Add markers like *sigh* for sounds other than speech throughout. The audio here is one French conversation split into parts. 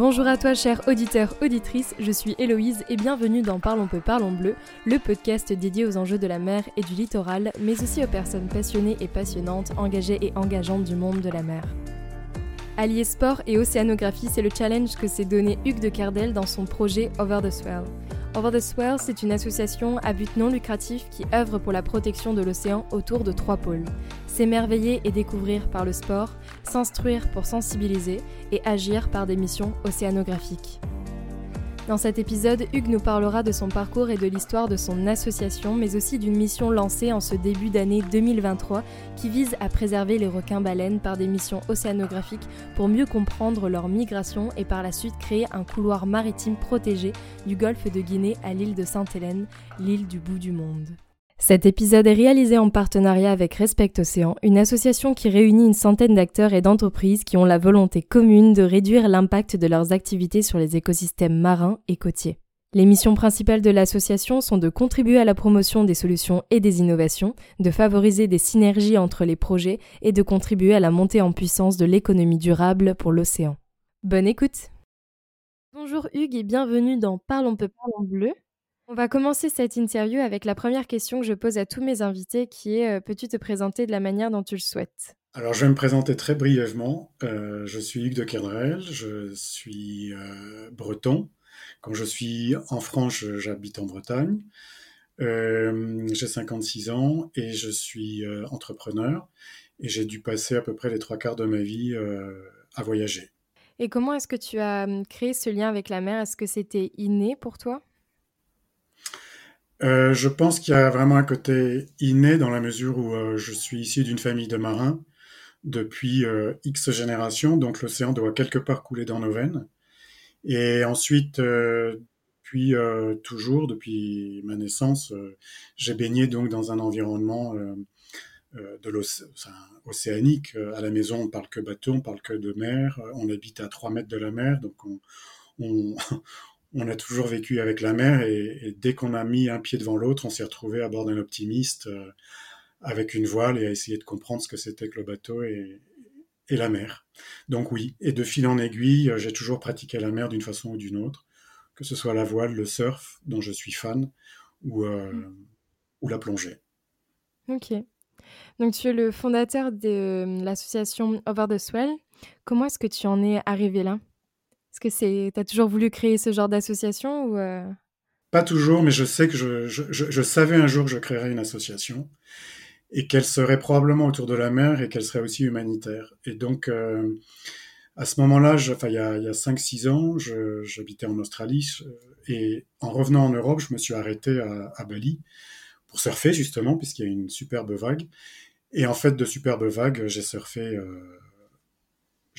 Bonjour à toi, cher auditeur, auditrice, je suis Héloïse et bienvenue dans Parlons peu, parlons bleu, le podcast dédié aux enjeux de la mer et du littoral, mais aussi aux personnes passionnées et passionnantes, engagées et engageantes du monde de la mer. Allier sport et océanographie, c'est le challenge que s'est donné Hugues de Cardel dans son projet Over the Swell. Over the Swell, c'est une association à but non lucratif qui œuvre pour la protection de l'océan autour de trois pôles. S'émerveiller et découvrir par le sport, s'instruire pour sensibiliser et agir par des missions océanographiques. Dans cet épisode, Hugues nous parlera de son parcours et de l'histoire de son association, mais aussi d'une mission lancée en ce début d'année 2023 qui vise à préserver les requins-baleines par des missions océanographiques pour mieux comprendre leur migration et par la suite créer un couloir maritime protégé du golfe de Guinée à l'île de Sainte-Hélène, l'île du bout du monde. Cet épisode est réalisé en partenariat avec Respect Océan, une association qui réunit une centaine d'acteurs et d'entreprises qui ont la volonté commune de réduire l'impact de leurs activités sur les écosystèmes marins et côtiers. Les missions principales de l'association sont de contribuer à la promotion des solutions et des innovations, de favoriser des synergies entre les projets et de contribuer à la montée en puissance de l'économie durable pour l'océan. Bonne écoute Bonjour Hugues et bienvenue dans Parlons peu parlons bleu. On va commencer cette interview avec la première question que je pose à tous mes invités, qui est euh, peux-tu te présenter de la manière dont tu le souhaites? Alors, je vais me présenter très brièvement. Euh, je suis Hugues de Kerdrel, je suis euh, breton. Quand je suis en France, j'habite en Bretagne. j'ai 56 ans et je suis entrepreneur. Et j'ai dû passer à peu près les trois quarts de ma vie à voyager. Et comment est-ce que tu as hum, créé ce lien avec la mer? Est-ce que c'était inné pour toi? Euh, je pense qu'il y a vraiment un côté inné dans la mesure où euh, je suis issu d'une famille de marins depuis euh, X générations, donc l'océan doit quelque part couler dans nos veines. Et ensuite, puis toujours, depuis ma naissance, j'ai baigné donc dans un environnement de océanique. À la maison, on parle que bateau, on parle que de mer. On habite à 3 mètres de la mer, donc on, on, *laughs* on a toujours vécu avec la mer et, dès qu'on a mis un pied devant l'autre, on s'est retrouvé à bord d'un optimiste euh, avec une voile et à essayer de comprendre ce que c'était que le bateau et, la mer. Donc oui, et de fil en aiguille, euh, j'ai toujours pratiqué la mer d'une façon ou d'une autre, que ce soit la voile, le surf, dont je suis fan, ou, euh, ou la plongée. Ok. Donc tu es le fondateur de l'association Over the Swell. Comment est-ce que tu en es arrivé là? Est-ce que c'est, t'as toujours voulu créer ce genre d'association ou euh? Pas toujours, mais je sais que je, je, savais un jour que je créerais une association et qu'elle serait probablement autour de la mer et qu'elle serait aussi humanitaire. Et donc, euh, à ce moment-là, enfin, il y a, a 5-6 ans, j'habitais en Australie et en revenant en Europe, je me suis arrêté à, à Bali pour surfer justement, puisqu'il y a une superbe vague. Et en fait, de superbes vagues, j'ai surfé euh,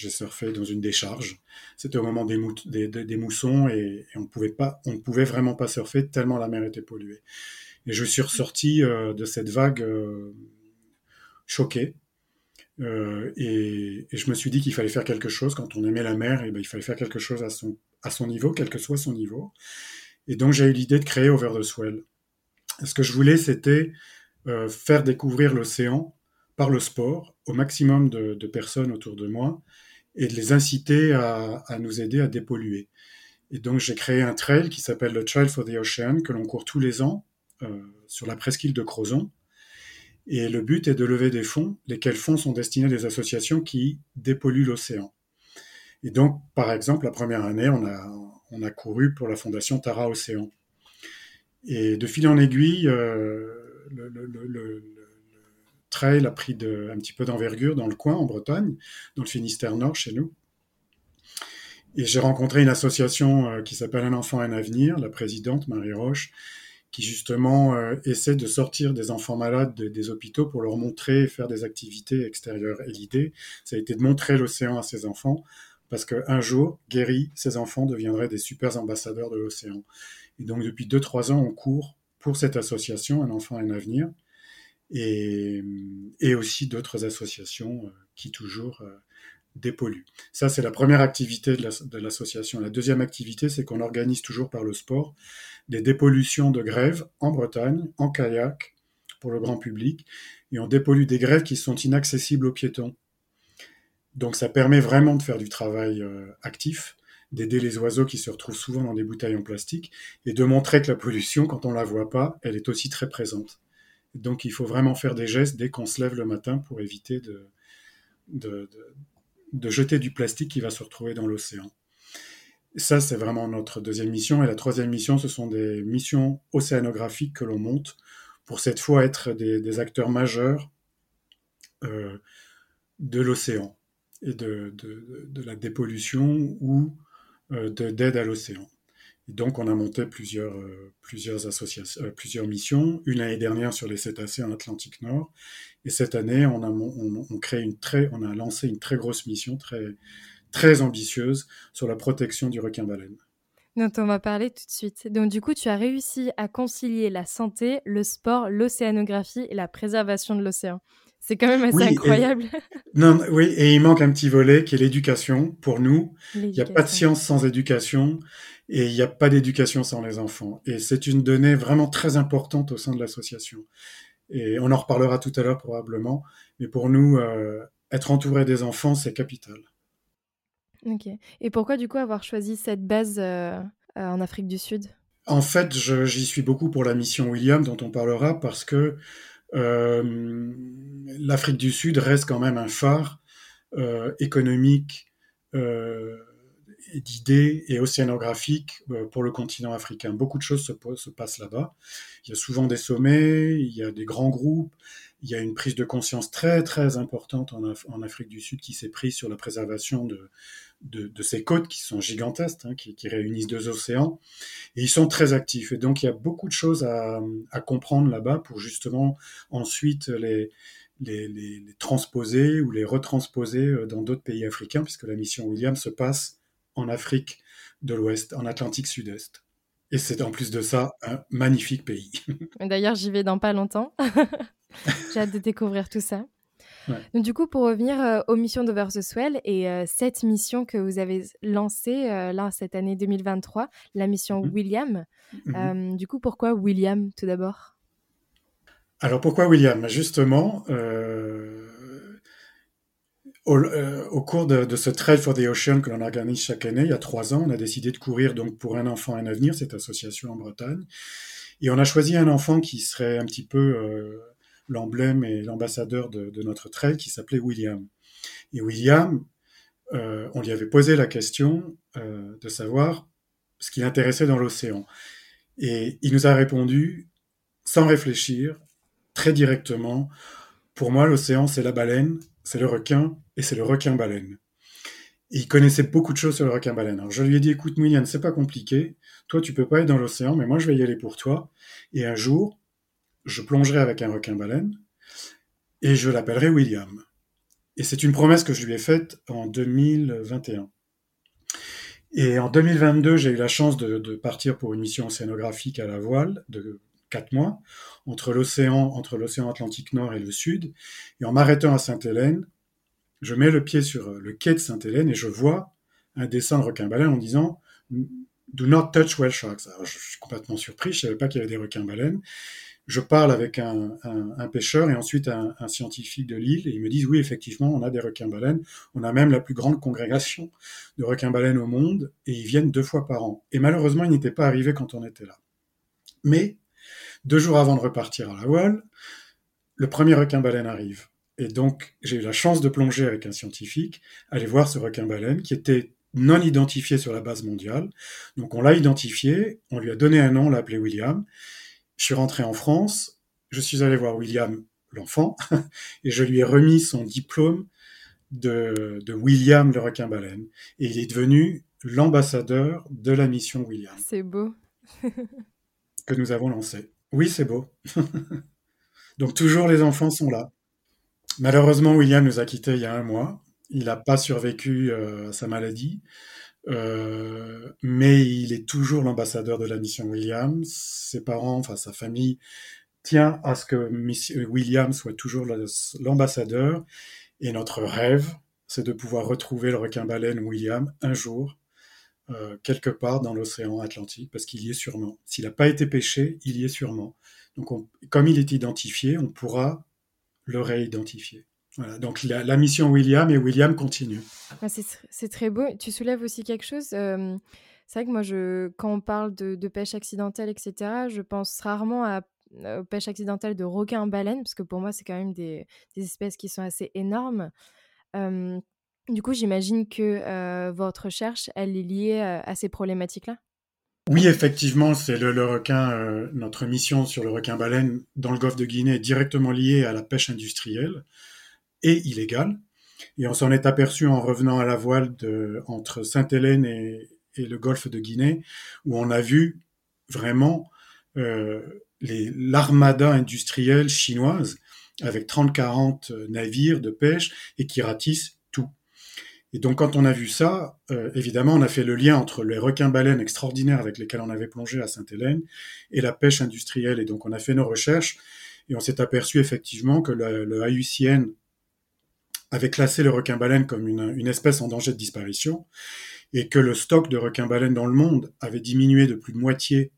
j'ai surfé dans une décharge. C'était au moment des, moussons et, on, pouvait pas, on pouvait vraiment pas surfer tellement la mer était polluée. Et je suis ressorti euh, de cette vague euh, choqué. Euh, et, je me suis dit qu'il fallait faire quelque chose. Quand on aimait la mer, et eh ben, il fallait faire quelque chose à son, niveau, quel que soit son niveau. Et donc j'ai eu l'idée de créer Over the Swell. Ce que je voulais, c'était faire découvrir l'océan par le sport au maximum de, personnes autour de moi et de les inciter à, nous aider à dépolluer. Et donc j'ai créé un trail qui s'appelle le Trail for the Ocean que l'on court tous les ans euh, sur la presqu'île de Crozon. Et le but est de lever des fonds, lesquels fonds sont destinés à des associations qui dépolluent l'océan. Et donc, par exemple, la première année, on a, on a couru pour la fondation Tara Océan. Et de fil en aiguille, euh, le, trail a pris de, un petit peu d'envergure dans le coin, en Bretagne, dans le Finistère Nord, chez nous. Et j'ai rencontré une association euh, qui s'appelle Un enfant, un avenir, la présidente Marie Roche, qui justement euh, essaie de sortir des enfants malades des hôpitaux pour leur montrer, faire des activités extérieures. Et l'idée, ça a été de montrer l'océan à ces enfants, parce qu'un jour, guéris, ces enfants deviendraient des super ambassadeurs de l'océan. Et donc depuis 2-3 ans, on court pour cette association, Un enfant, un avenir, et, et aussi d'autres associations euh, qui toujours euh, dépolluent. Ça, c'est la première activité de l'association. La, deuxième activité, c'est qu'on organise toujours par le sport des dépollutions de grèves en Bretagne, en kayak, pour le grand public, et on dépollue des grèves qui sont inaccessibles aux piétons. Donc ça permet vraiment de faire du travail euh, actif, d'aider les oiseaux qui se retrouvent souvent dans des bouteilles en plastique, et de montrer que la pollution, quand on la voit pas, elle est aussi très présente. Donc il faut vraiment faire des gestes dès qu'on se lève le matin pour éviter de, jeter du plastique qui va se retrouver dans l'océan. Ça, c'est vraiment notre deuxième mission. Et la troisième mission, ce sont des missions océanographiques que l'on monte pour cette fois être des, acteurs majeurs euh, de l'océan et de, la dépollution ou euh, d'aide à l'océan. Donc, on a monté plusieurs, euh, plusieurs, associations, plusieurs missions. Une année dernière sur les cétacés en Atlantique Nord. Et cette année, on a, on, crée une très, on a lancé une très grosse mission, très, très ambitieuse sur la protection du requin-baleine. Dont on va parler tout de suite. Donc du coup, tu as réussi à concilier la santé, le sport, l'océanographie et la préservation de l'océan. C'est quand même assez incroyable. *laughs* non, oui, et il manque un petit volet qui est l'éducation. Pour nous, il n'y a pas de science sans éducation et il n'y a pas d'éducation sans les enfants. Et c'est une donnée vraiment très importante au sein de l'association. Et on en reparlera tout à l'heure probablement. Mais pour nous, euh, être entouré des enfants, c'est capital. Ok. Et pourquoi du coup avoir choisi cette base euh, euh, en Afrique du Sud? En fait, j'y suis beaucoup pour la mission William dont on parlera parce que euh, l'Afrique du Sud reste quand même un phare économique d'idées et océanographiques pour le continent africain. Beaucoup de choses se, se passent là-bas. Il y a souvent des sommets, il y a des grands groupes, il y a une prise de conscience très très importante en, Afrique du Sud qui s'est prise sur la préservation de, de, ces côtes qui sont gigantesques, hein, qui, réunissent deux océans, et ils sont très actifs. Et donc il y a beaucoup de choses à, comprendre là-bas pour justement ensuite les, les, transposer ou les retransposer euh, dans d'autres pays africains, puisque la mission William se passe en Afrique de l'Ouest, en Atlantique Sud-Est. Et c'est en plus de ça un magnifique pays. *laughs* D'ailleurs, j'y vais dans pas longtemps. *laughs* J'ai hâte de découvrir tout ça. Donc, du coup, pour revenir euh, aux missions d'Over the Swell et euh, cette mission que vous avez lancée euh, là cette année 2023, la mission mhm. William. Mhm. du coup, pourquoi William tout d'abord? Alors pourquoi William? Justement, au, cours de, ce Trail for the Ocean que l'on organise chaque année, il y a trois ans, on a décidé de courir donc pour un enfant un avenir, cette association en Bretagne, et on a choisi un enfant qui serait un petit peu l'emblème et l'ambassadeur de, notre trail qui s'appelait William. Et William, euh, on lui avait posé la question euh, de savoir ce qui l'intéressait dans l'océan. Et il nous a répondu, sans réfléchir, très directement, pour moi, l'océan, c'est la baleine, c'est le requin, et c'est le requin-baleine. Et il connaissait beaucoup de choses sur le requin-baleine. Alors je lui ai dit, écoute, William, c'est pas compliqué. Toi, tu peux pas être dans l'océan, mais moi, je vais y aller pour toi. Et un jour, je plongerai avec un requin-baleine et je l'appellerai William. Et c'est une promesse que je lui ai faite en 2021. Et en 2022, j'ai eu la chance de, partir pour une mission océanographique à la voile de quatre mois entre l'océan, entre l'océan Atlantique Nord et le Sud. Et en m'arrêtant à Sainte-Hélène, je mets le pied sur le quai de Sainte-Hélène et je vois un dessin de requin-baleine en disant Do not touch whale sharks. Alors, je suis complètement surpris, je savais pas qu'il y avait des requins-baleines je parle avec un, pêcheur et ensuite un, scientifique de l'île et ils me disent oui effectivement on a des requins-baleines, on a même la plus grande congrégation de requins-baleines au monde et ils viennent deux fois par an. Et malheureusement ils n'étaient pas arrivés quand on était là. Mais deux jours avant de repartir à la voile, le premier requin-baleine arrive. Et donc j'ai eu la chance de plonger avec un scientifique, aller voir ce requin-baleine qui était non identifié sur la base mondiale. Donc on l'a identifié, on lui a donné un nom, on l'a appelé William. Je suis rentré en France, je suis allé voir William, l'enfant, *laughs* et je lui ai remis son diplôme de, William le requin-baleine. Et il est devenu l'ambassadeur de la mission William. C'est beau. *laughs* que nous avons lancé. Oui, c'est beau. *laughs* Donc toujours les enfants sont là. Malheureusement, William nous a quittés il y a un mois. Il n'a pas survécu euh, à sa maladie. Euh, mais il est toujours l'ambassadeur de la mission Williams. Ses parents, enfin sa famille, tient à ce que William soit toujours l'ambassadeur. Et notre rêve, c'est de pouvoir retrouver le requin-baleine William un jour, euh, quelque part dans l'océan Atlantique, parce qu'il y est sûrement. S'il n'a pas été pêché, il y est sûrement. Donc, comme il est identifié, on pourra le réidentifier. Voilà, donc la, mission William et William continue. Ah, c'est très beau. Tu soulèves aussi quelque chose. c'est vrai que moi, quand on parle de, pêche accidentelle, etc., je pense rarement à, aux pêches accidentelles de requins-baleines, parce que pour moi, c'est quand même des, espèces qui sont assez énormes. Du coup, j'imagine que votre recherche, elle est liée à ces problématiques-là? Oui, effectivement, c'est le, requin. Euh, notre mission sur le requin-baleine dans le golfe de Guinée est directement liée à la pêche industrielle et illégale. Et on s'en est aperçu en revenant à la voile entre Sainte-Hélène et, le golfe de Guinée, où on a vu vraiment euh, l'armada industrielle chinoise avec 30-40 navires de pêche et qui ratissent et donc quand on a vu ça, euh, évidemment, on a fait le lien entre les requins-baleines extraordinaires avec lesquels on avait plongé à Sainte-Hélène et la pêche industrielle. Et donc on a fait nos recherches et on s'est aperçu effectivement que le, le IUCN avait classé le requin-baleine comme une, une, espèce en danger de disparition et que le stock de requins-baleines dans le monde avait diminué de plus de moitié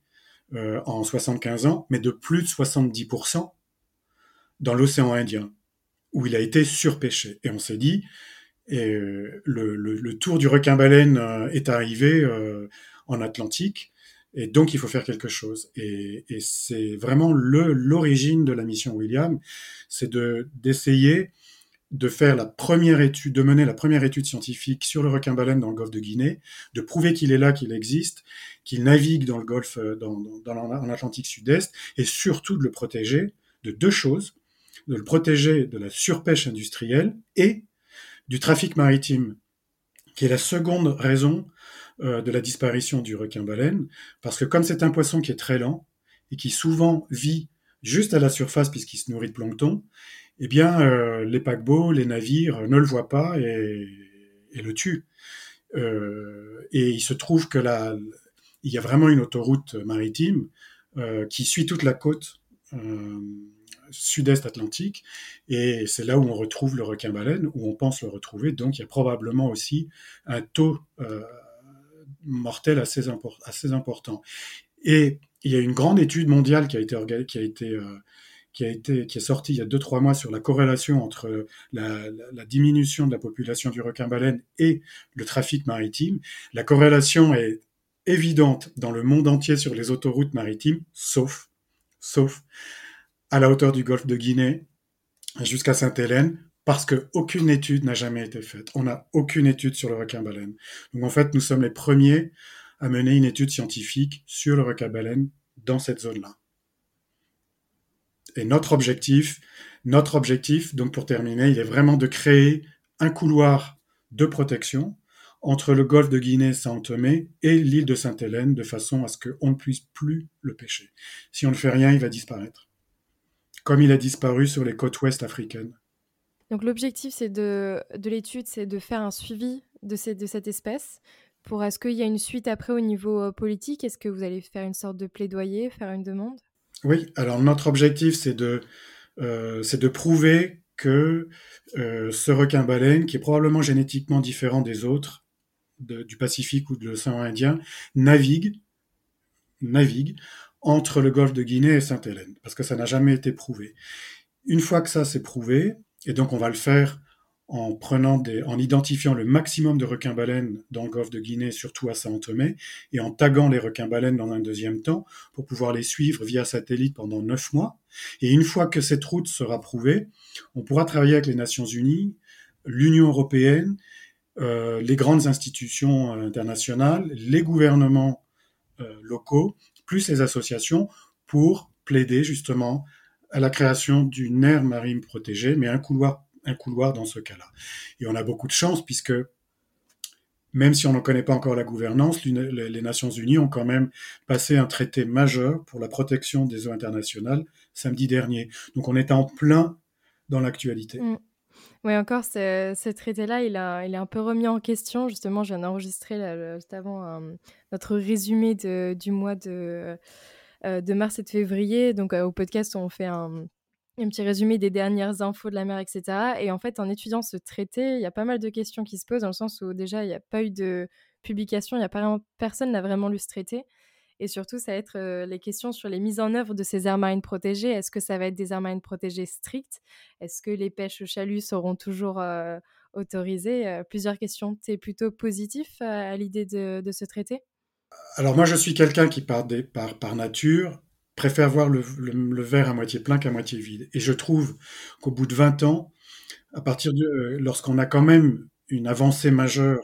euh, en 75 ans, mais de plus de 70% dans l'océan Indien, où il a été surpêché. Et on s'est dit, et euh, le, le, le, tour du requin-baleine euh, est arrivé euh, en Atlantique, et donc il faut faire quelque chose. Et, et c'est vraiment l'origine de la mission William, c'est de d'essayer de faire la première étude, de mener la première étude scientifique sur le requin-baleine dans le golfe de Guinée, de prouver qu'il est là, qu'il existe, qu'il navigue dans le golfe, dans, dans, dans Sud-Est, et surtout de le protéger de deux choses, de le protéger de la surpêche industrielle et du trafic maritime, qui est la seconde raison euh, de la disparition du requin-baleine, parce que comme c'est un poisson qui est très lent et qui souvent vit juste à la surface puisqu'il se nourrit de plancton, eh bien euh, les paquebots, les navires ne le voient pas et, le tuent. Euh, et il se trouve que là, il y a vraiment une autoroute maritime qui suit toute la côte sud-est atlantique, et c'est là où on retrouve le requin-baleine, où on pense le retrouver, donc il y a probablement aussi un taux euh, mortel assez, important. Et il y a une grande étude mondiale qui a été, qui a été euh, qui a été qui est sortie il y a deux trois mois sur la corrélation entre la, la diminution de la population du requin-baleine et le trafic maritime. La corrélation est évidente dans le monde entier sur les autoroutes maritimes, sauf sauf à la hauteur du golfe de Guinée jusqu'à Sainte-Hélène parce qu'aucune étude n'a jamais été faite. On n'a aucune étude sur le requin-baleine. Donc en fait, nous sommes les premiers à mener une étude scientifique sur le requin-baleine dans cette zone-là. Et notre objectif, notre objectif, donc pour terminer, il est vraiment de créer un couloir de protection entre le golfe de Guinée-Saint-Thomé et l'île de Sainte-Hélène de façon à ce qu'on ne puisse plus le pêcher. Si on ne fait rien, il va disparaître comme il a disparu sur les côtes ouest africaines. Donc l'objectif c'est de, de l'étude, c'est de faire un suivi de, ces, de cette espèce. Pour est-ce qu'il y a une suite après au niveau euh, politique? Est-ce que vous allez faire une sorte de plaidoyer, faire une demande? Oui, alors notre objectif c'est de, euh, c'est de prouver que euh, ce requin-baleine, qui est probablement génétiquement différent des autres du Pacifique ou de l'océan Indien, navigue, navigue entre le golfe de Guinée et Sainte-Hélène, parce que ça n'a jamais été prouvé. Une fois que ça s'est prouvé, et donc on va le faire en prenant des, en identifiant le maximum de requins-baleines dans le golfe de Guinée, surtout à Saint-Thomé, et en taguant les requins-baleines dans un deuxième temps pour pouvoir les suivre via satellite pendant neuf mois. Et une fois que cette route sera prouvée, on pourra travailler avec les Nations Unies, l'Union européenne, euh, les grandes institutions internationales, les gouvernements euh, locaux plus les associations pour plaider justement à la création d'une aire marine protégée, mais un couloir, un couloir dans ce cas-là. Et on a beaucoup de chance puisque même si on ne connaît pas encore la gouvernance, les Nations Unies ont quand même passé un traité majeur pour la protection des eaux internationales samedi dernier. Donc on est en plein dans l'actualité. Mm. Oui, encore, ce, traité-là, il, il est un peu remis en question. Justement, je viens d'enregistrer juste avant notre résumé du mois de, euh, de mars et de février. Donc, euh, au podcast, on fait un, petit résumé des dernières infos de la mer, etc. Et en fait, en étudiant ce traité, il y a pas mal de questions qui se posent, dans le sens où déjà, il n'y a pas eu de publication, il y a pas, personne n'a vraiment lu ce traité. Et surtout, ça va être les questions sur les mises en œuvre de ces aires marines protégées. Est-ce que ça va être des aires marines protégées strictes? Est-ce que les pêches au chalut seront toujours autorisées? Plusieurs questions. Tu es plutôt positif à l'idée de, ce traité? Alors moi, je suis quelqu'un qui, par, nature, préfère voir le, verre à moitié plein qu'à moitié vide. Et je trouve qu'au bout de 20 ans, à partir de lorsqu'on a quand même une avancée majeure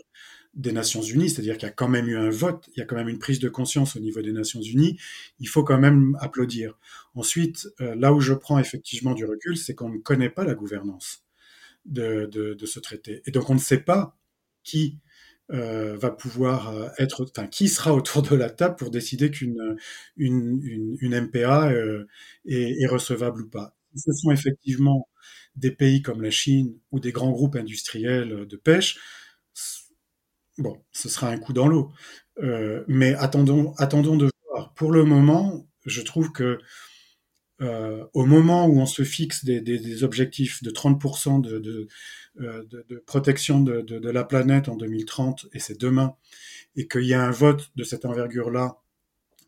des Nations Unies, c'est-à-dire qu'il y a quand même eu un vote, il y a quand même une prise de conscience au niveau des Nations Unies, il faut quand même applaudir. Ensuite, euh, là où je prends effectivement du recul, c'est qu'on ne connaît pas la gouvernance de, ce traité. Et donc on ne sait pas qui euh, va pouvoir euh, être, enfin, qui sera autour de la table pour décider qu'une une, une, MPA euh, est, recevable ou pas. Ce sont effectivement des pays comme la Chine ou des grands groupes industriels de pêche. Bon, ce sera un coup dans l'eau. Mais attendons, attendons de voir. Pour le moment, je trouve que euh, au moment où on se fixe des, objectifs de 30% de, de, euh, de, protection de, la planète en 2030, et c'est demain, et qu'il y a un vote de cette envergure-là,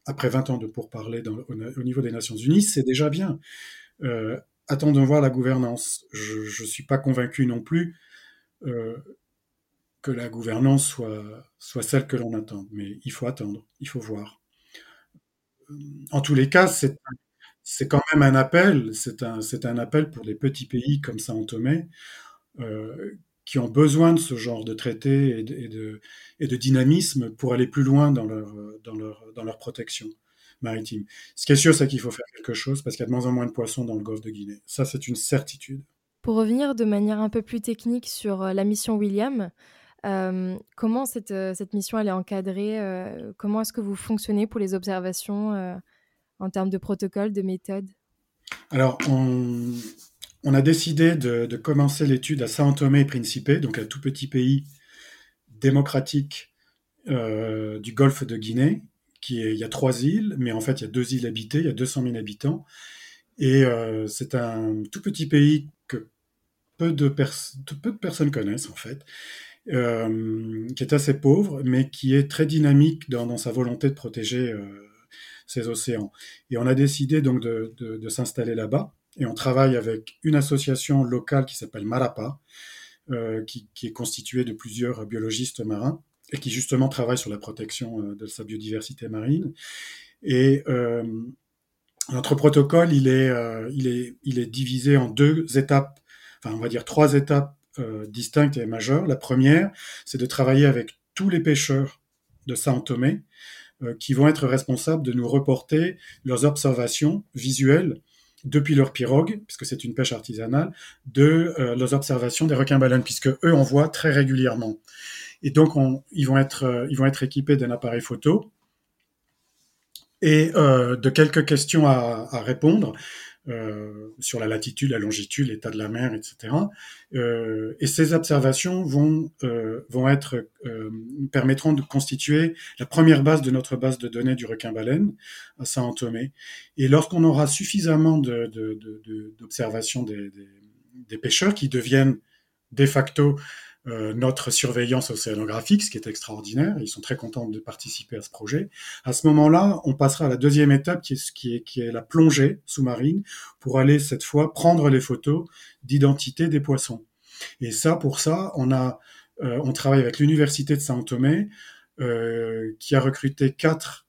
après 20 ans de pourparlers au, au, niveau des Nations Unies, c'est déjà bien. Euh, attendons voir la gouvernance. Je ne suis pas convaincu non plus que la gouvernance soit, soit celle que l'on attend, mais il faut attendre, il faut voir. En tous les cas, c'est c'est quand même un appel, c'est un, appel pour des petits pays comme Saint Tomé, euh, qui ont besoin de ce genre de traité et de, dynamisme pour aller plus loin dans leur, protection maritime. Ce qui est sûr, c'est qu'il faut faire quelque chose parce qu'il y a de moins en moins de poissons dans le golfe de Guinée. Ça, c'est une certitude. Pour revenir de manière un peu plus technique sur euh, la mission William, euh, comment cette, euh, cette, mission elle est encadrée Comment est-ce que vous fonctionnez pour les observations en termes de protocole, de méthode? Alors, on, a décidé de, commencer l'étude à Sao Tomé et Principe, donc un tout petit pays démocratique euh, du golfe de Guinée. Qui est, il y a trois îles, mais en fait il y a deux îles habitées, il y a 200 000 habitants, et euh, c'est un tout petit pays que peu de, personnes connaissent en fait, euh, qui est assez pauvre, mais qui est très dynamique dans, sa volonté de protéger ces océans. Et on a décidé donc de, s'installer là-bas. Et on travaille avec une association locale qui s'appelle Marapa, euh, qui, est constituée de plusieurs biologistes marins et qui justement travaille sur la protection euh, de sa biodiversité marine. Et euh, notre protocole, il est, il, est, il est divisé en deux étapes, enfin on va dire trois étapes distinctes et majeures. La première, c'est de travailler avec tous les pêcheurs de Sao Tomé, qui vont être responsables de nous reporter leurs observations visuelles depuis leur pirogue, puisque c'est une pêche artisanale, de euh, leurs observations des requins-baleines, puisque eux en voient très régulièrement. Et donc, on, ils, vont être, euh, ils vont être équipés d'un appareil photo et euh, de quelques questions à répondre euh, sur la latitude, la longitude, l'état de la mer, etc. Euh, et ces observations vont, euh, vont être, permettront de constituer la première base de notre base de données du requin-baleine à Saint-Antomé. Et lorsqu'on aura suffisamment d'observations de, de, de, des, des, des, pêcheurs qui deviennent de facto euh, notre surveillance océanographique, ce qui est extraordinaire. Ils sont très contents de participer à ce projet. À ce moment-là, on passera à la deuxième étape, qui est, qui est, la plongée sous-marine, pour aller cette fois prendre les photos d'identité des poissons. Et ça, pour ça, on a, euh, on travaille avec l'université de Saint-Thomé, euh, qui a recruté quatre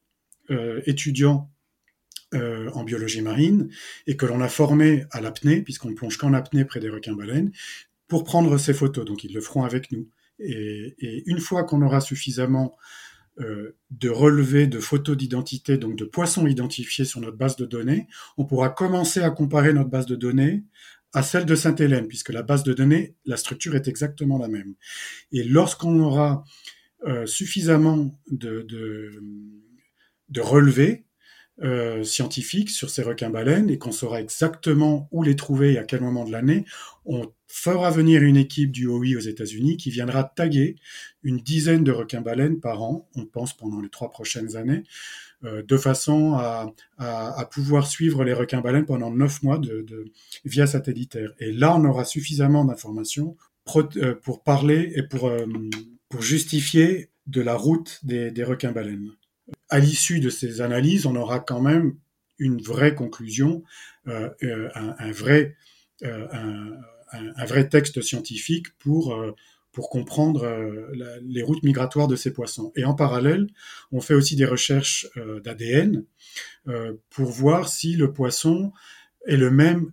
étudiants en biologie marine et que l'on a formé à l'apnée, puisqu'on ne plonge qu'en apnée près des requins-baleines, pour prendre ces photos. Donc ils le feront avec nous. Et, une fois qu'on aura suffisamment euh, de relevés de photos d'identité, donc de poissons identifiés sur notre base de données, on pourra commencer à comparer notre base de données à celle de Sainte-Hélène, puisque la base de données, la structure est exactement la même. Et lorsqu'on aura euh, suffisamment de relevés, euh, scientifiques sur ces requins-baleines et qu'on saura exactement où les trouver et à quel moment de l'année, on fera venir une équipe du OI aux États-Unis qui viendra taguer une dizaine de requins-baleines par an, on pense pendant les trois prochaines années, euh, de façon à, pouvoir suivre les requins-baleines pendant neuf mois de, via satellitaire. Et là, on aura suffisamment d'informations euh, pour parler et pour, euh, pour justifier de la route des, des requins-baleines. À l'issue de ces analyses, on aura quand même une vraie conclusion, un, un, vrai, un, un, vrai texte scientifique pour pour comprendre les routes migratoires de ces poissons. Et en parallèle, on fait aussi des recherches d'ADN pour voir si le poisson est le même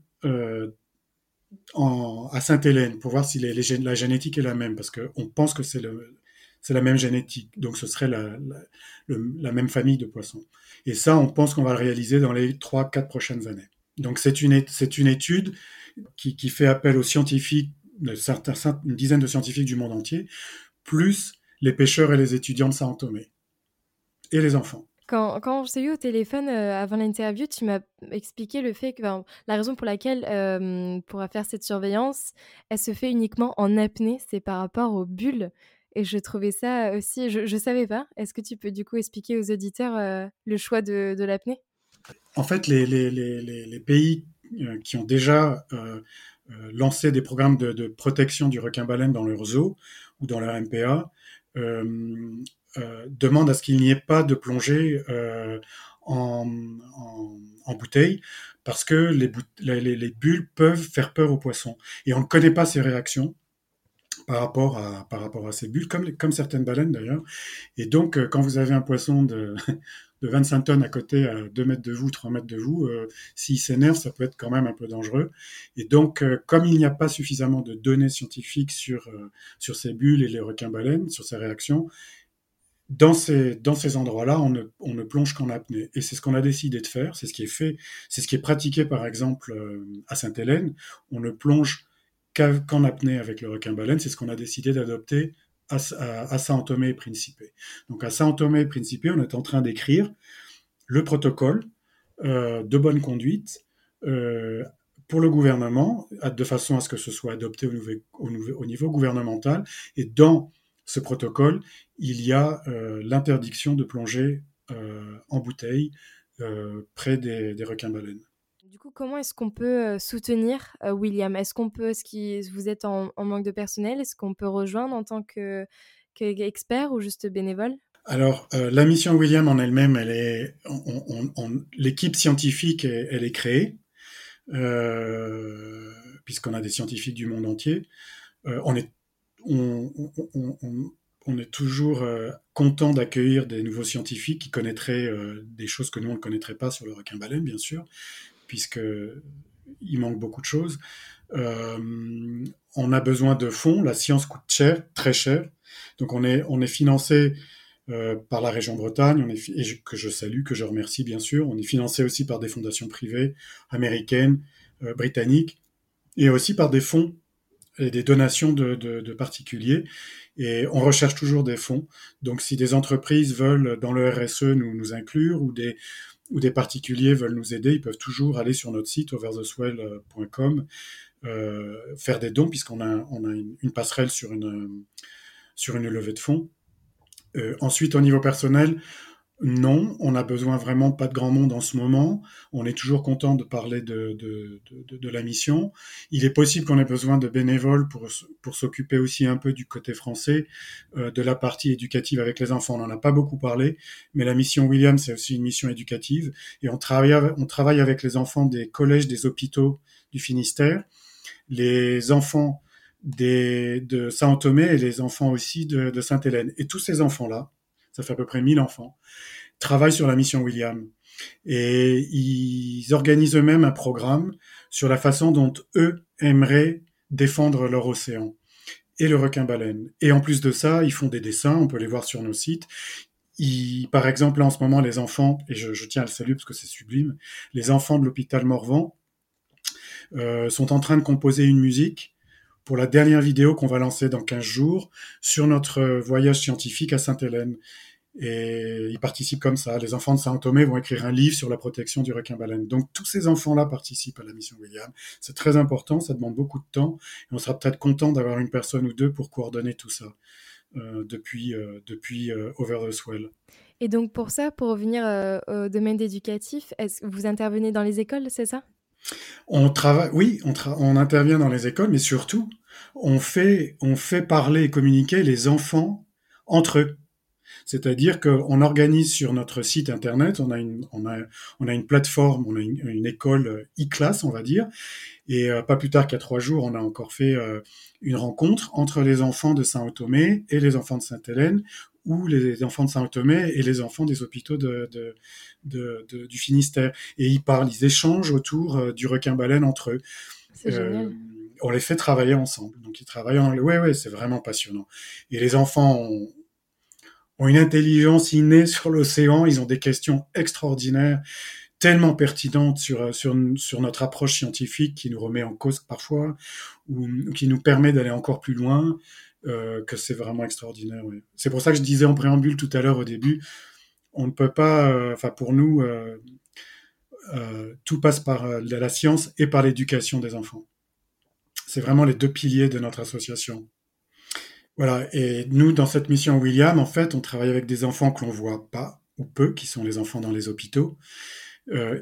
à Sainte-Hélène pour voir si la génétique est la même, parce qu'on pense que c'est la même génétique, donc ce serait la, même famille de poissons. Et ça, on pense qu'on va le réaliser dans les 3-4 prochaines années. Donc c'est une, étude qui, fait appel aux scientifiques, une dizaine de scientifiques du monde entier, plus les pêcheurs et les étudiants de Saint-Thomé, et les enfants. Quand, quand je t'ai eu au téléphone euh, avant l'interview, tu m'as expliqué le fait que la raison pour laquelle euh, pour faire cette surveillance, elle se fait uniquement en apnée, c'est par rapport aux bulles. Et je trouvais ça aussi, je ne savais pas. Est-ce que tu peux du coup expliquer aux auditeurs euh, le choix de, de l'apnée? En fait, les, pays qui ont déjà lancé des programmes de, protection du requin-baleine dans leur zoo ou dans leur MPA euh, demande à ce qu'il n'y ait pas de plongée euh, en, bouteille parce que les, bulles peuvent faire peur aux poissons. Et on ne connaît pas ces réactions par rapport à, par rapport à ces bulles, comme, comme certaines baleines d'ailleurs. Et donc, euh, quand vous avez un poisson de, *laughs* de 25 tonnes à côté, à 2 mètres de vous, 3 mètres de vous, s'il s'énerve, ça peut être quand même un peu dangereux. Et donc, comme il n'y a pas suffisamment de données scientifiques sur, sur ces bulles et les requins-baleines, sur ces réactions, dans ces, dans ces endroits-là, on ne, on ne plonge qu'en apnée. Et c'est ce qu'on a décidé de faire, c'est ce qui est fait, c'est ce qui est pratiqué par exemple euh, à Sainte-Hélène. On ne plonge qu'en apnée avec le requin-baleine, c'est ce qu'on a décidé d'adopter à, Saint-Thomé et Principe. Donc à Saint-Thomé et Principe, on est en train d'écrire le protocole euh, de bonne conduite euh, pour le gouvernement, de façon à ce que ce soit adopté au niveau, au au niveau gouvernemental. Et dans ce protocole, il y a euh, l'interdiction de plonger en bouteille près des, requins-baleines. Du coup, comment est-ce qu'on peut soutenir William? Est-ce qu'on peut, est-ce que vous êtes en, manque de personnel? Est-ce qu'on peut rejoindre en tant qu'expert ou juste bénévole? Alors, la mission William en elle-même, l'équipe scientifique, elle, est créée, puisqu'on a des scientifiques du monde entier. on est on, est toujours content d'accueillir des nouveaux scientifiques qui connaîtraient des choses que nous, on ne connaîtrait pas sur le requin-baleine, bien sûr, puisqu'il manque beaucoup de choses. Euh, on a besoin de fonds, la science coûte cher, très cher, donc on est, financé par la région Bretagne, que je salue, que je remercie bien sûr. On est financé aussi par des fondations privées américaines, britanniques, et aussi par des fonds et des donations de, particuliers. Et on recherche toujours des fonds. Donc si des entreprises veulent dans le RSE nous inclure ou des, ou des particuliers veulent nous aider, ils peuvent toujours aller sur notre site overtheswell.com, euh, faire des dons puisqu'on a, on a une, passerelle sur une, sur une levée de fonds. Euh, ensuite, au niveau personnel, non, on n'a besoin vraiment pas de grand monde en ce moment. On est toujours content de parler de, de, de, la mission. Il est possible qu'on ait besoin de bénévoles pour, pour s'occuper aussi un peu du côté français, euh, de la partie éducative avec les enfants. On n'en a pas beaucoup parlé, mais la mission William, c'est aussi une mission éducative. Et on travaille, on travaille avec les enfants des collèges, des hôpitaux du Finistère, les enfants des, de Saint-Thomé et les enfants aussi de, de Sainte-Hélène. Et tous ces enfants-là, ça fait à peu près 1000 enfants, travaillent sur la mission William. Et ils organisent eux-mêmes un programme sur la façon dont eux aimeraient défendre leur océan et le requin-baleine. Et en plus de ça, ils font des dessins, on peut les voir sur nos sites. par exemple, en ce moment, les enfants, et je, tiens à le saluer parce que c'est sublime, les enfants de l'hôpital Morvan euh, sont en train de composer une musique pour la dernière vidéo qu'on va lancer dans 15 jours sur notre voyage scientifique à Sainte-Hélène. Et ils participent comme ça. Les enfants de Saint-Thomé vont écrire un livre sur la protection du requin-baleine. Donc tous ces enfants-là participent à la mission William. C'est très important, ça demande beaucoup de temps. Et on sera peut-être content d'avoir une personne ou deux pour coordonner tout ça euh, depuis, euh, depuis euh, Over the Swell. Et donc pour ça, pour revenir au domaine éducatif, est-ce que vous intervenez dans les écoles, c'est ça? On travaille, oui, on, on, intervient dans les écoles, mais surtout, on fait, on fait parler et communiquer les enfants entre eux. C'est-à-dire qu'on organise sur notre site internet, on a une, on a, on a une plateforme, on a une, école e-class, on va dire, et pas plus tard qu'à trois jours, on a encore fait une rencontre entre les enfants de Saint-Otomé et les enfants de Sainte-Hélène, ou les enfants de Saint-Otomé et les enfants des hôpitaux de, de, du Finistère. Et ils parlent, ils échangent autour euh, du requin-baleine entre eux. C'est génial. Euh, on les fait travailler ensemble. Donc ils travaillent en... Ouais, ouais, c'est vraiment passionnant. Et les enfants ont, ont une intelligence innée sur l'océan, ils ont des questions extraordinaires, tellement pertinentes sur, euh, sur, notre approche scientifique qui nous remet en cause parfois, ou qui nous permet d'aller encore plus loin. Euh, que c'est vraiment extraordinaire. C'est pour ça que je disais en préambule tout à l'heure au début, on ne peut pas, euh, enfin pour nous, tout passe par la science et par l'éducation des enfants. C'est vraiment les deux piliers de notre association. Voilà, et nous, dans cette mission William, en fait, on travaille avec des enfants que l'on voit pas ou peu, qui sont les enfants dans les hôpitaux,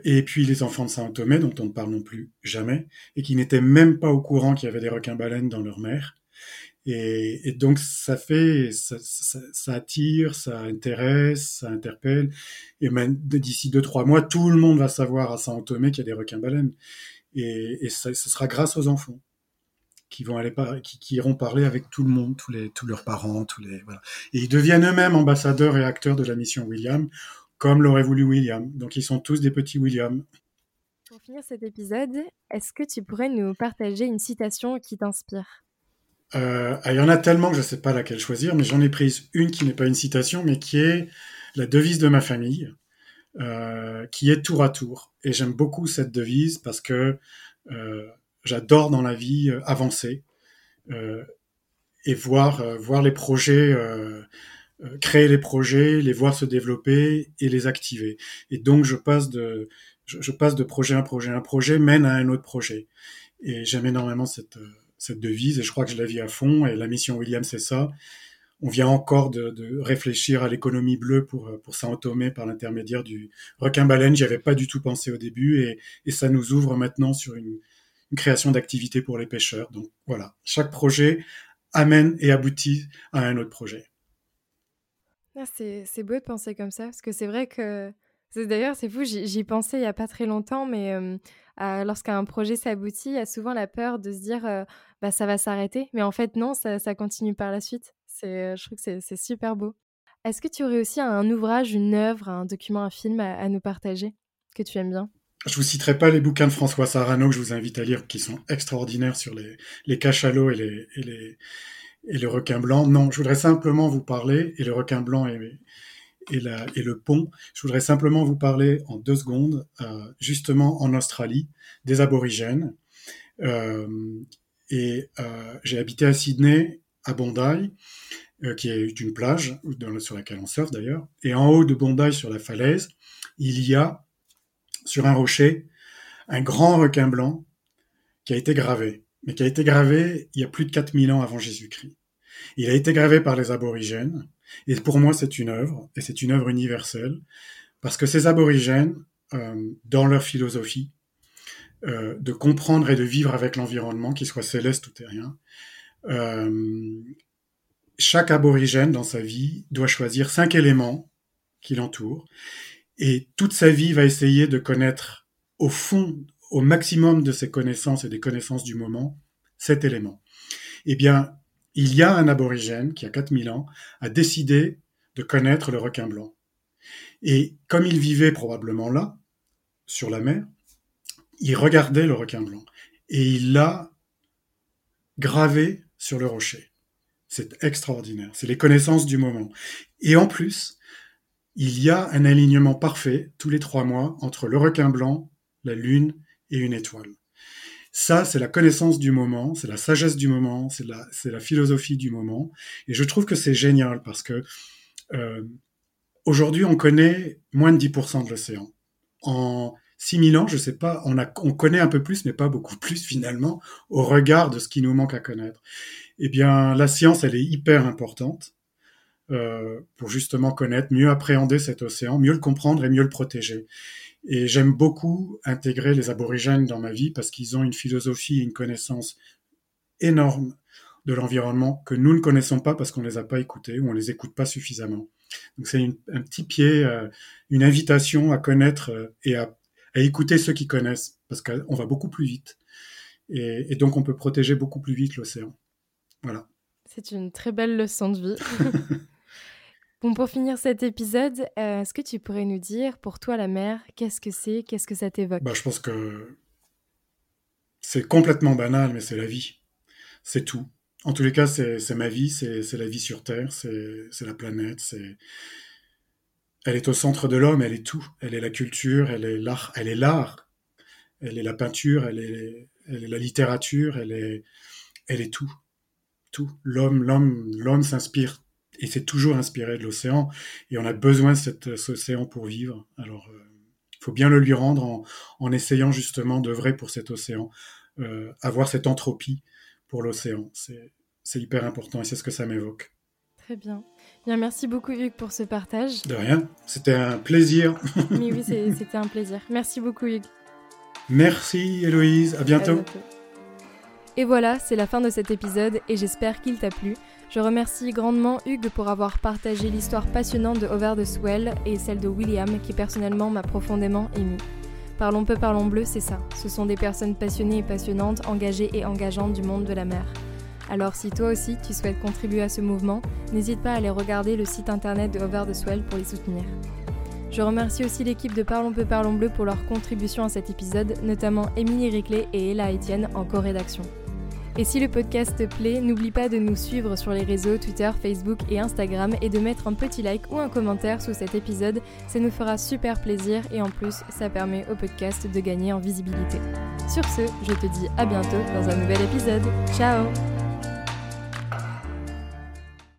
et puis les enfants de Saint-Thomé, dont on ne parle non plus jamais, et qui n'étaient même pas au courant qu'il y avait des requins-baleines dans leur mer. Et, donc ça fait, ça, attire, ça intéresse, ça interpelle. Et même d'ici deux trois mois, tout le monde va savoir à Saint-Thomé qu'il y a des requins-baleines. Et, et ça, ce sera grâce aux enfants qui vont aller par, qui, qui, iront parler avec tout le monde, tous les tous leurs parents, tous les voilà. Et ils deviennent eux-mêmes ambassadeurs et acteurs de la mission William, comme l'aurait voulu William. Donc ils sont tous des petits William. Pour finir cet épisode, est-ce que tu pourrais nous partager une citation qui t'inspire? Euh, ah, il y en a tellement que je ne sais pas laquelle choisir, mais j'en ai prise une qui n'est pas une citation, mais qui est la devise de ma famille, euh, qui est tour à tour. Et j'aime beaucoup cette devise parce que euh, j'adore dans la vie euh, avancer euh, et voir, euh, voir les projets, créer les projets, les voir se développer et les activer. Et donc je passe de, je, passe de projet à projet, un projet mène à un autre projet. Et j'aime énormément cette cette devise et je crois que je la vis à fond. Et la mission William, c'est ça. On vient encore de, réfléchir à l'économie bleue pour, pour Saint-Thomé par l'intermédiaire du requin-baleine. J'y avais pas du tout pensé au début et, et ça nous ouvre maintenant sur une, création d'activités pour les pêcheurs. Donc voilà, chaque projet amène et aboutit à un autre projet. Ah, c'est beau de penser comme ça, parce que c'est vrai que D'ailleurs, c'est fou, j'y pensais il n'y a pas très longtemps, mais lorsqu'un projet s'aboutit, il y a souvent la peur de se dire bah, ça va s'arrêter. Mais en fait, non, ça, continue par la suite. je trouve que c'est super beau. Est-ce que tu aurais aussi un ouvrage, une œuvre, un document, un film à, nous partager que tu aimes bien? Je vous citerai pas les bouquins de François Sarano que je vous invite à lire, qui sont extraordinaires sur les, cachalots et, les, et, les. Non, je voudrais simplement vous parler, et le requin blanc et, le pont. Je voudrais simplement vous parler en deux secondes, euh, justement en Australie, des aborigènes. Euh, et euh, j'ai habité à Sydney, à Bondi, qui est une plage sur laquelle on surfe d'ailleurs. Et en haut de Bondi, sur la falaise, il y a, sur un rocher, un grand requin blanc qui a été gravé, mais qui a été gravé il y a plus de 4000 ans avant Jésus-Christ. Il a été gravé par les aborigènes, et pour moi, c'est une œuvre, et c'est une œuvre universelle, parce que ces aborigènes, euh, dans leur philosophie, euh, de comprendre et de vivre avec l'environnement, qu'il soit céleste ou terrien, euh, chaque aborigène dans sa vie doit choisir cinq éléments qui l'entourent, et toute sa vie va essayer de connaître au fond, au maximum de ses connaissances et des connaissances du moment, cet élément. Eh bien, il y a un aborigène qui, a 4000 ans, a décidé de connaître le requin blanc. Et comme il vivait probablement là, sur la mer, il regardait le requin blanc et il l'a gravé sur le rocher. C'est extraordinaire. C'est les connaissances du moment. Et en plus, il y a un alignement parfait tous les trois mois entre le requin blanc, la lune et une étoile. Ça, c'est la connaissance du moment, c'est la sagesse du moment, c'est la, la philosophie du moment. Et je trouve que c'est génial parce que euh, aujourd'hui, on connaît moins de 10% de l'océan. En 6000 ans, je sais pas, on, a, on connaît un peu plus, mais pas beaucoup plus finalement, au regard de ce qui nous manque à connaître. Eh bien, la science, elle est hyper importante pour justement connaître, mieux appréhender cet océan, mieux le comprendre et mieux le protéger. Et j'aime beaucoup intégrer les aborigènes dans ma vie parce qu'ils ont une philosophie et une connaissance énorme de l'environnement que nous ne connaissons pas parce qu'on ne les a pas écoutés ou on les écoute pas suffisamment. Donc c'est un petit pied, euh, une invitation à connaître euh, et à, écouter ceux qui connaissent, parce qu'on va beaucoup plus vite. Et, donc on peut protéger beaucoup plus vite l'océan. Voilà. C'est une très belle leçon de vie. *laughs* bon, pour finir cet épisode, euh, est-ce que tu pourrais nous dire, pour toi, la mer, qu'est-ce que c'est Qu'est-ce que ça t'évoque? Bah, Je pense que c'est complètement banal, mais c'est la vie. C'est tout. En tous les cas, c'est ma vie, c'est la vie sur Terre, c'est la planète, c'est... Elle est au centre de l'homme, elle est tout. Elle est la culture, elle est l'art, elle est l'art, elle est la peinture, elle est, la littérature, elle est, elle est tout. Tout. L'homme, l'homme, l'homme s'inspire et s'est toujours inspiré de l'océan et on a besoin de cet, océan pour vivre. Alors, il euh, faut bien le lui rendre en, en essayant justement d'œuvrer pour cet océan, euh, avoir cette entropie pour l'océan. C'est hyper important et c'est ce que ça m'évoque. Très bien. bien. Merci beaucoup Hugues pour ce partage. De rien, c'était un plaisir. *laughs* Mais oui, *laughs* c'était un plaisir. Merci beaucoup Hugues. Merci Héloïse, à bientôt. Et voilà, c'est la fin de cet épisode et j'espère qu'il t'a plu. Je remercie grandement Hugues pour avoir partagé l'histoire passionnante de Over the Swell et celle de William qui personnellement m'a profondément ému. Parlons peu, parlons bleu, c'est ça. Ce sont des personnes passionnées et passionnantes, engagées et engageantes du monde de la mer. Alors si toi aussi tu souhaites contribuer à ce mouvement, n'hésite pas à aller regarder le site internet de Over the Swell pour les soutenir. Je remercie aussi l'équipe de Parlons peu, parlons bleu pour leur contribution à cet épisode, notamment Émilie Riclet et Ella Etienne en co-rédaction. Et si le podcast te plaît, n'oublie pas de nous suivre sur les réseaux Twitter, Facebook et Instagram et de mettre un petit like ou un commentaire sous cet épisode. Ça nous fera super plaisir et en plus, ça permet au podcast de gagner en visibilité. Sur ce, je te dis à bientôt dans un nouvel épisode. Ciao